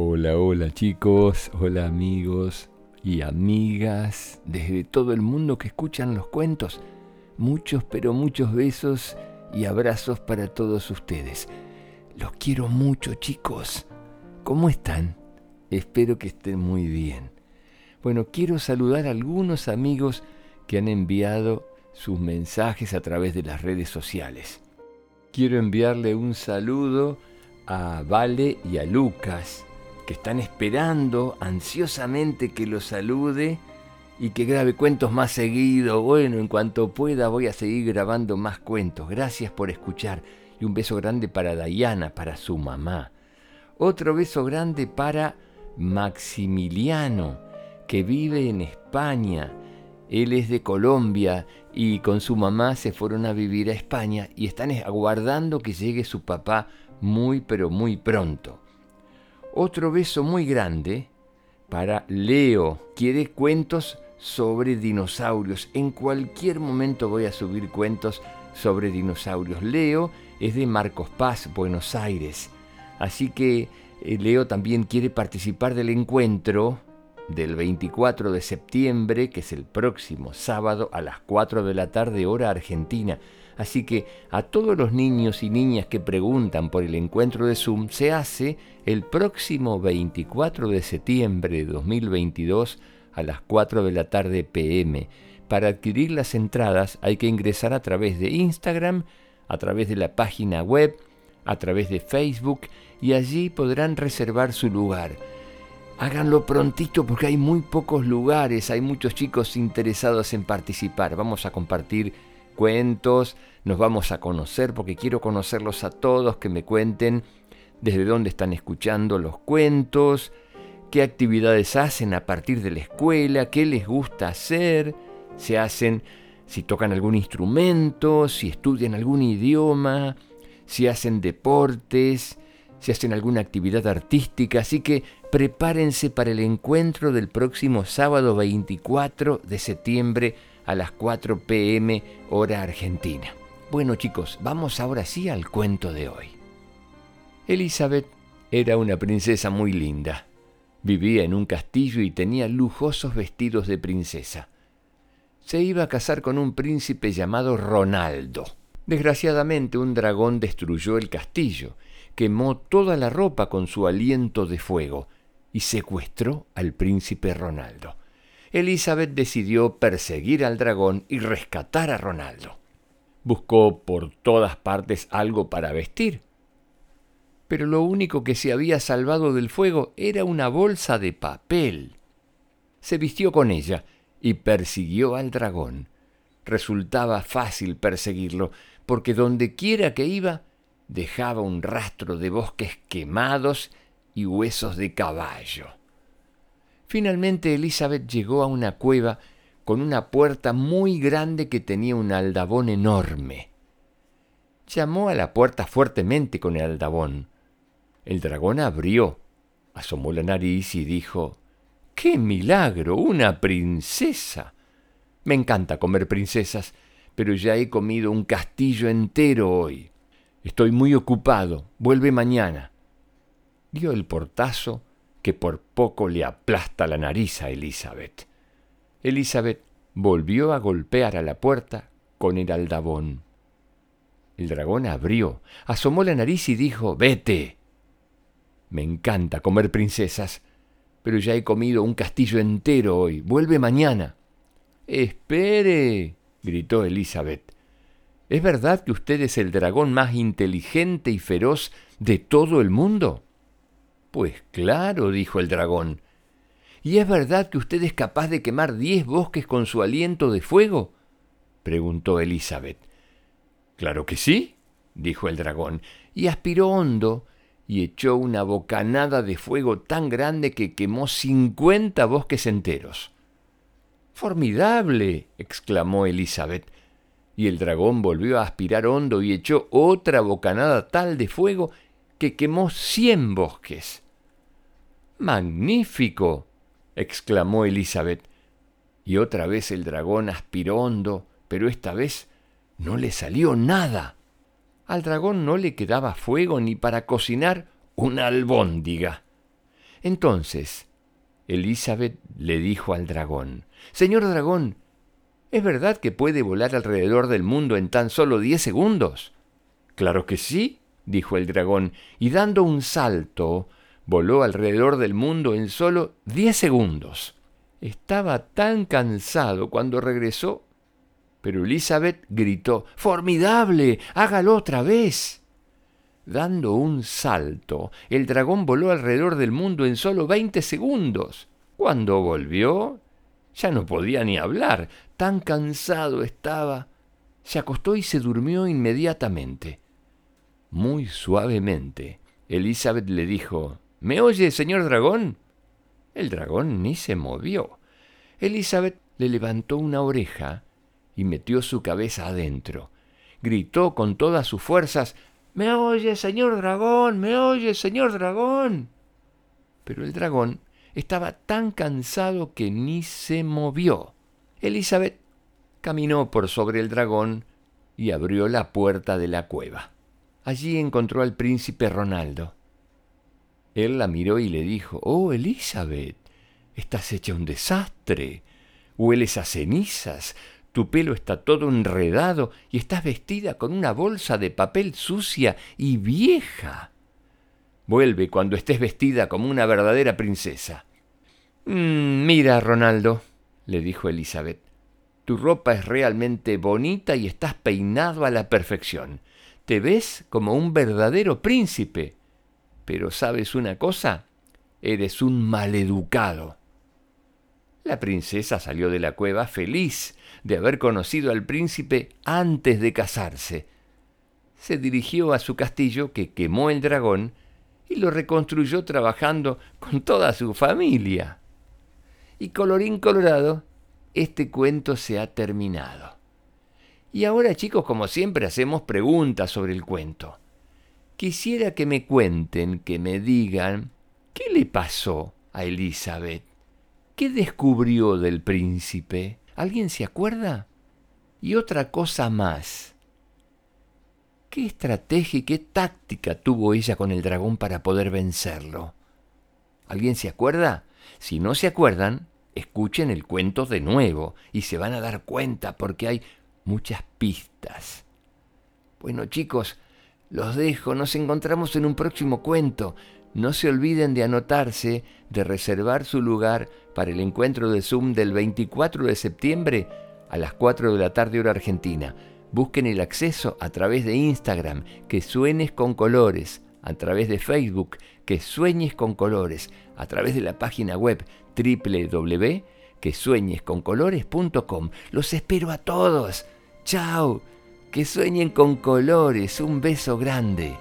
Hola, hola chicos, hola amigos y amigas desde todo el mundo que escuchan los cuentos. Muchos, pero muchos besos y abrazos para todos ustedes. Los quiero mucho chicos. ¿Cómo están? Espero que estén muy bien. Bueno, quiero saludar a algunos amigos que han enviado sus mensajes a través de las redes sociales. Quiero enviarle un saludo a Vale y a Lucas que están esperando ansiosamente que los salude y que grabe cuentos más seguido. Bueno, en cuanto pueda voy a seguir grabando más cuentos. Gracias por escuchar. Y un beso grande para Diana, para su mamá. Otro beso grande para Maximiliano, que vive en España. Él es de Colombia y con su mamá se fueron a vivir a España y están aguardando que llegue su papá muy pero muy pronto. Otro beso muy grande para Leo. Quiere cuentos sobre dinosaurios. En cualquier momento voy a subir cuentos sobre dinosaurios. Leo es de Marcos Paz, Buenos Aires. Así que eh, Leo también quiere participar del encuentro del 24 de septiembre, que es el próximo sábado a las 4 de la tarde hora argentina. Así que a todos los niños y niñas que preguntan por el encuentro de Zoom, se hace el próximo 24 de septiembre de 2022 a las 4 de la tarde pm. Para adquirir las entradas hay que ingresar a través de Instagram, a través de la página web, a través de Facebook y allí podrán reservar su lugar. Háganlo prontito porque hay muy pocos lugares, hay muchos chicos interesados en participar. Vamos a compartir cuentos, nos vamos a conocer porque quiero conocerlos a todos, que me cuenten desde dónde están escuchando los cuentos, qué actividades hacen a partir de la escuela, qué les gusta hacer, si hacen, si tocan algún instrumento, si estudian algún idioma, si hacen deportes, si hacen alguna actividad artística, así que prepárense para el encuentro del próximo sábado 24 de septiembre a las 4 pm hora argentina. Bueno chicos, vamos ahora sí al cuento de hoy. Elizabeth era una princesa muy linda. Vivía en un castillo y tenía lujosos vestidos de princesa. Se iba a casar con un príncipe llamado Ronaldo. Desgraciadamente un dragón destruyó el castillo, quemó toda la ropa con su aliento de fuego y secuestró al príncipe Ronaldo. Elizabeth decidió perseguir al dragón y rescatar a Ronaldo. Buscó por todas partes algo para vestir, pero lo único que se había salvado del fuego era una bolsa de papel. Se vistió con ella y persiguió al dragón. Resultaba fácil perseguirlo, porque donde quiera que iba, dejaba un rastro de bosques quemados y huesos de caballo. Finalmente Elizabeth llegó a una cueva con una puerta muy grande que tenía un aldabón enorme. Llamó a la puerta fuertemente con el aldabón. El dragón abrió, asomó la nariz y dijo ¡Qué milagro! ¡Una princesa! Me encanta comer princesas, pero ya he comido un castillo entero hoy. Estoy muy ocupado. Vuelve mañana. Dio el portazo que por poco le aplasta la nariz a Elizabeth. Elizabeth volvió a golpear a la puerta con el aldabón. El dragón abrió, asomó la nariz y dijo Vete. Me encanta comer princesas, pero ya he comido un castillo entero hoy. Vuelve mañana. Espere, gritó Elizabeth. ¿Es verdad que usted es el dragón más inteligente y feroz de todo el mundo? Pues claro, dijo el dragón. ¿Y es verdad que usted es capaz de quemar diez bosques con su aliento de fuego? preguntó Elizabeth. Claro que sí, dijo el dragón, y aspiró hondo y echó una bocanada de fuego tan grande que quemó cincuenta bosques enteros. Formidable, exclamó Elizabeth, y el dragón volvió a aspirar hondo y echó otra bocanada tal de fuego que quemó cien bosques. Magnífico, exclamó Elizabeth. Y otra vez el dragón aspiró hondo, pero esta vez no le salió nada. Al dragón no le quedaba fuego ni para cocinar una albóndiga. Entonces, Elizabeth le dijo al dragón, Señor dragón, ¿es verdad que puede volar alrededor del mundo en tan solo diez segundos? Claro que sí, dijo el dragón, y dando un salto, voló alrededor del mundo en solo diez segundos. Estaba tan cansado cuando regresó, pero Elizabeth gritó, ¡Formidable! ¡Hágalo otra vez! Dando un salto, el dragón voló alrededor del mundo en solo veinte segundos. Cuando volvió, ya no podía ni hablar, tan cansado estaba. Se acostó y se durmió inmediatamente. Muy suavemente, Elizabeth le dijo, ¿Me oye, señor dragón? El dragón ni se movió. Elizabeth le levantó una oreja y metió su cabeza adentro. Gritó con todas sus fuerzas, ¿Me oye, señor dragón? ¿Me oye, señor dragón? Pero el dragón estaba tan cansado que ni se movió. Elizabeth caminó por sobre el dragón y abrió la puerta de la cueva. Allí encontró al príncipe Ronaldo. Él la miró y le dijo, Oh, Elizabeth, estás hecha un desastre. Hueles a cenizas, tu pelo está todo enredado y estás vestida con una bolsa de papel sucia y vieja. Vuelve cuando estés vestida como una verdadera princesa. Mm, mira, Ronaldo, le dijo Elizabeth, tu ropa es realmente bonita y estás peinado a la perfección. Te ves como un verdadero príncipe. Pero ¿sabes una cosa? Eres un maleducado. La princesa salió de la cueva feliz de haber conocido al príncipe antes de casarse. Se dirigió a su castillo que quemó el dragón y lo reconstruyó trabajando con toda su familia. Y colorín colorado, este cuento se ha terminado. Y ahora chicos, como siempre, hacemos preguntas sobre el cuento. Quisiera que me cuenten, que me digan, ¿qué le pasó a Elizabeth? ¿Qué descubrió del príncipe? ¿Alguien se acuerda? Y otra cosa más. ¿Qué estrategia y qué táctica tuvo ella con el dragón para poder vencerlo? ¿Alguien se acuerda? Si no se acuerdan, escuchen el cuento de nuevo y se van a dar cuenta porque hay muchas pistas. Bueno chicos, los dejo, nos encontramos en un próximo cuento. No se olviden de anotarse, de reservar su lugar para el encuentro de Zoom del 24 de septiembre a las 4 de la tarde hora argentina. Busquen el acceso a través de Instagram, que sueñes con colores, a través de Facebook, que sueñes con colores, a través de la página web www.quesueñesconcolores.com. Los espero a todos. Chao. Que sueñen con colores. Un beso grande.